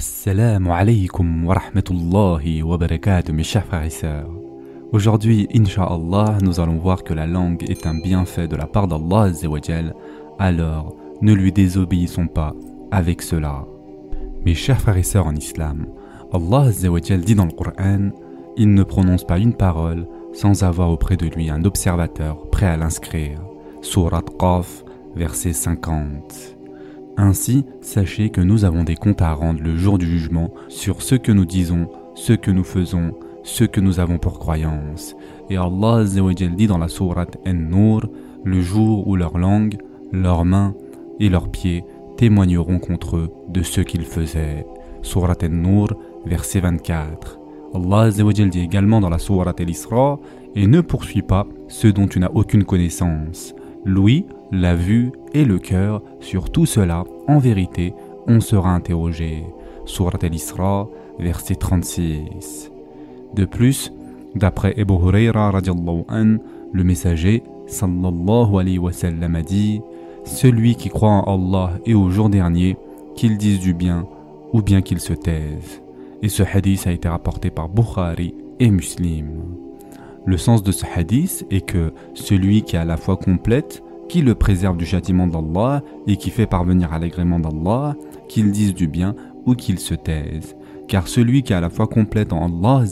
Assalamu alaikum wa rahmatullahi wa barakatuh mes chers frères et sœurs. Aujourd'hui, Inch'Allah, nous allons voir que la langue est un bienfait de la part d'Allah alors ne lui désobéissons pas avec cela. Mes chers frères et sœurs en islam, Allah dit dans le Coran Il ne prononce pas une parole sans avoir auprès de lui un observateur prêt à l'inscrire. Surat Qaf, verset 50. Ainsi, sachez que nous avons des comptes à rendre le jour du jugement sur ce que nous disons, ce que nous faisons, ce que nous avons pour croyance. Et Allah dit dans la sourate An-Nur, le jour où leur langue, leurs mains et leurs pieds témoigneront contre eux de ce qu'ils faisaient. Sourate An-Nur, verset 24. Allah dit également dans la sourate Al-Isra, et ne poursuis pas ceux dont tu n'as aucune connaissance. Louis, la vue et le cœur, sur tout cela, en vérité, on sera interrogé. Surat al-Isra, verset 36. De plus, d'après Ebu Huraira le messager sallallahu alayhi wa sallam a dit Celui qui croit en Allah et au jour dernier, qu'il dise du bien ou bien qu'il se taise. Et ce hadith a été rapporté par Bukhari et Muslim. Le sens de ce hadith est que celui qui a la foi complète qui le préserve du châtiment d'Allah et qui fait parvenir à l'agrément d'Allah, qu'il dise du bien ou qu'il se taise. Car celui qui a la foi complète en Allah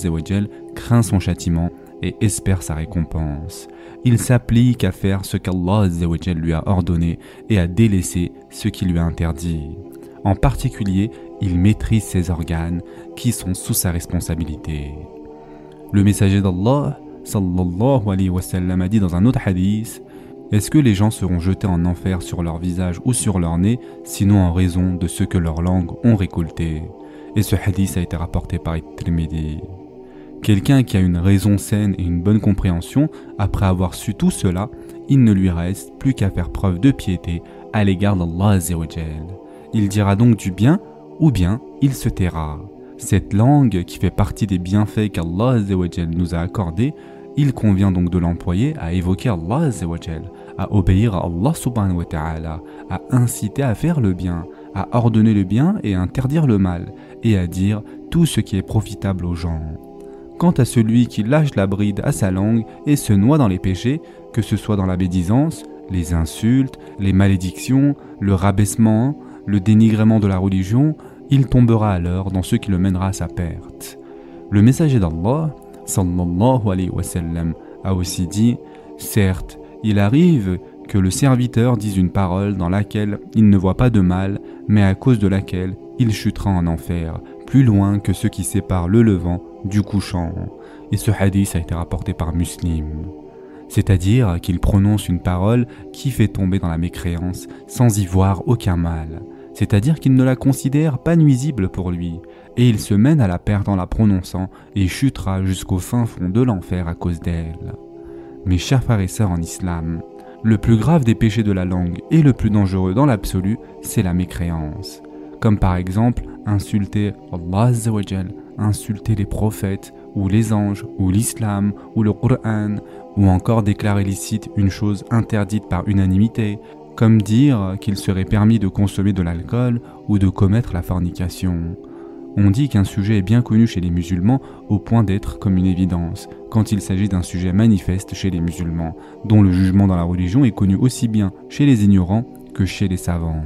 craint son châtiment et espère sa récompense. Il s'applique à faire ce qu'Allah lui a ordonné et à délaisser ce qui lui a interdit. En particulier, il maîtrise ses organes qui sont sous sa responsabilité. Le messager d'Allah sallallahu alayhi wa sallam a dit dans un autre hadith est-ce que les gens seront jetés en enfer sur leur visage ou sur leur nez, sinon en raison de ce que leurs langues ont récolté? Et ce hadith a été rapporté par Tirmidhi. Quelqu'un qui a une raison saine et une bonne compréhension, après avoir su tout cela, il ne lui reste plus qu'à faire preuve de piété à l'égard d'Allah Il dira donc du bien, ou bien il se taira. Cette langue, qui fait partie des bienfaits qu'Allah nous a accordés, il convient donc de l'employer à évoquer Allah à obéir à Allah subhanahu wa ta'ala, à inciter à faire le bien, à ordonner le bien et à interdire le mal, et à dire tout ce qui est profitable aux gens. Quant à celui qui lâche la bride à sa langue et se noie dans les péchés, que ce soit dans la bédisance, les insultes, les malédictions, le rabaissement, le dénigrement de la religion, il tombera alors dans ce qui le mènera à sa perte. Le messager d'Allah, sallallahu alayhi wa a aussi dit Certes, il arrive que le serviteur dise une parole dans laquelle il ne voit pas de mal, mais à cause de laquelle il chutera en enfer, plus loin que ce qui sépare le levant du couchant. Et ce hadith a été rapporté par Muslim. C'est-à-dire qu'il prononce une parole qui fait tomber dans la mécréance sans y voir aucun mal. C'est-à-dire qu'il ne la considère pas nuisible pour lui, et il se mène à la perte en la prononçant et chutera jusqu'au fin fond de l'enfer à cause d'elle. Mes chers frères et sœurs en islam, le plus grave des péchés de la langue et le plus dangereux dans l'absolu, c'est la mécréance. Comme par exemple insulter Allah insulter les prophètes, ou les anges, ou l'islam, ou le Qur'an, ou encore déclarer licite une chose interdite par unanimité, comme dire qu'il serait permis de consommer de l'alcool ou de commettre la fornication. On dit qu'un sujet est bien connu chez les musulmans au point d'être comme une évidence, quand il s'agit d'un sujet manifeste chez les musulmans, dont le jugement dans la religion est connu aussi bien chez les ignorants que chez les savants.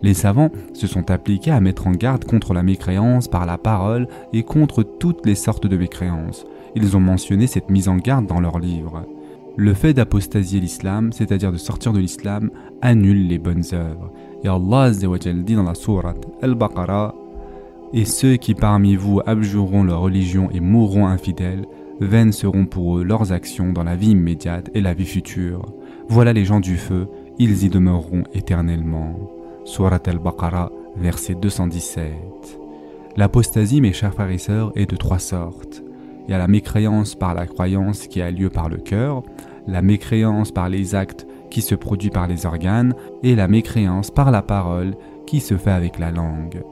Les savants se sont appliqués à mettre en garde contre la mécréance par la parole et contre toutes les sortes de mécréances. Ils ont mentionné cette mise en garde dans leurs livres. Le fait d'apostasier l'islam, c'est-à-dire de sortir de l'islam, annule les bonnes œuvres. Et Allah dit dans la sourate Al-Baqarah et ceux qui parmi vous abjureront leur religion et mourront infidèles, vaines seront pour eux leurs actions dans la vie immédiate et la vie future. Voilà les gens du feu, ils y demeureront éternellement. Surat al-Baqarah, verset 217. L'apostasie, mes chers frères et sœurs, est de trois sortes. Il y a la mécréance par la croyance qui a lieu par le cœur, la mécréance par les actes qui se produit par les organes, et la mécréance par la parole qui se fait avec la langue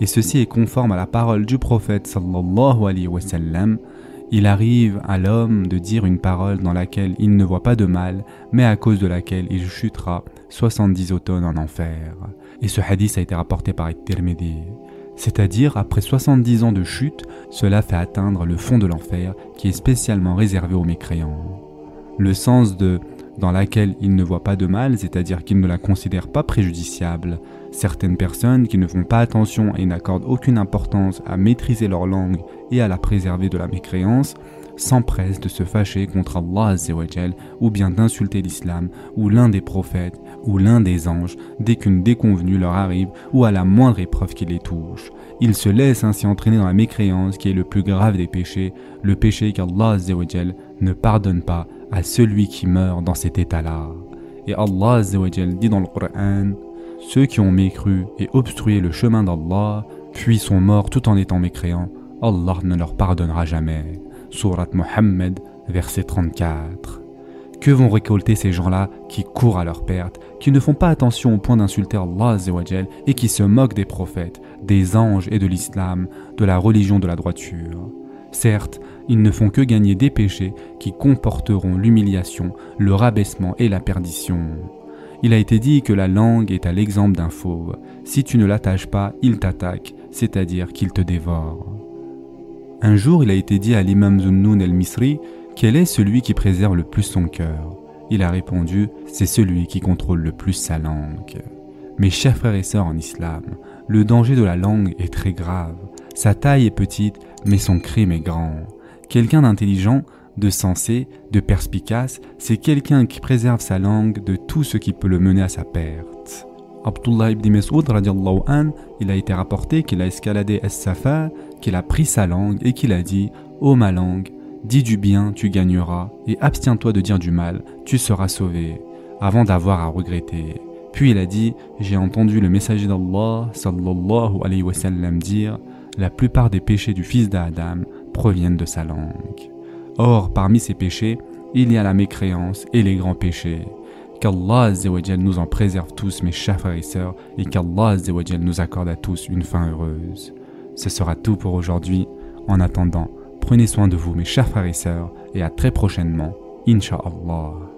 et ceci est conforme à la parole du prophète sallallahu alayhi wa sallam. Il arrive à l'homme de dire une parole dans laquelle il ne voit pas de mal, mais à cause de laquelle il chutera 70 automnes en enfer. Et ce hadith a été rapporté par Tirmidhi. C'est-à-dire, après 70 ans de chute, cela fait atteindre le fond de l'enfer qui est spécialement réservé aux mécréants. Le sens de dans laquelle ils ne voient pas de mal, c'est-à-dire qu'ils ne la considèrent pas préjudiciable. Certaines personnes qui ne font pas attention et n'accordent aucune importance à maîtriser leur langue et à la préserver de la mécréance, s'empressent de se fâcher contre Allah ou bien d'insulter l'islam ou l'un des prophètes ou l'un des anges dès qu'une déconvenue leur arrive ou à la moindre épreuve qui les touche. Ils se laissent ainsi entraîner dans la mécréance qui est le plus grave des péchés, le péché qu'Allah ne pardonne pas à celui qui meurt dans cet état-là. Et Allah dit dans le Coran Ceux qui ont mécru et obstrué le chemin d'Allah, puis sont morts tout en étant mécréants, Allah ne leur pardonnera jamais. Surat Muhammad, verset 34. Que vont récolter ces gens-là qui courent à leur perte, qui ne font pas attention au point d'insulter Allah et qui se moquent des prophètes, des anges et de l'islam, de la religion de la droiture? Certes, ils ne font que gagner des péchés qui comporteront l'humiliation, le rabaissement et la perdition. Il a été dit que la langue est à l'exemple d'un fauve. Si tu ne l'attaches pas, il t'attaque, c'est-à-dire qu'il te dévore. Un jour, il a été dit à l'imam Zunnun el-Misri quel est celui qui préserve le plus son cœur? Il a répondu c'est celui qui contrôle le plus sa langue. Mes chers frères et sœurs en islam, le danger de la langue est très grave. Sa taille est petite, mais son crime est grand. Quelqu'un d'intelligent, de sensé, de perspicace, c'est quelqu'un qui préserve sa langue de tout ce qui peut le mener à sa perte. Abdullah ibn Mas'ud an, il a été rapporté qu'il a escaladé Es-Safa, qu'il a pris sa langue et qu'il a dit Ô ma langue, dis du bien, tu gagneras, et abstiens-toi de dire du mal, tu seras sauvé, avant d'avoir à regretter. Puis il a dit J'ai entendu le messager d'Allah sallallahu alayhi wa sallam dire La plupart des péchés du fils d'Adam proviennent de sa langue. Or, parmi ces péchés, il y a la mécréance et les grands péchés. Qu'Allah nous en préserve tous, mes chers frères et sœurs, et qu'Allah nous accorde à tous une fin heureuse. Ce sera tout pour aujourd'hui. En attendant, prenez soin de vous, mes chers frères et sœurs, et à très prochainement, Inch'Allah.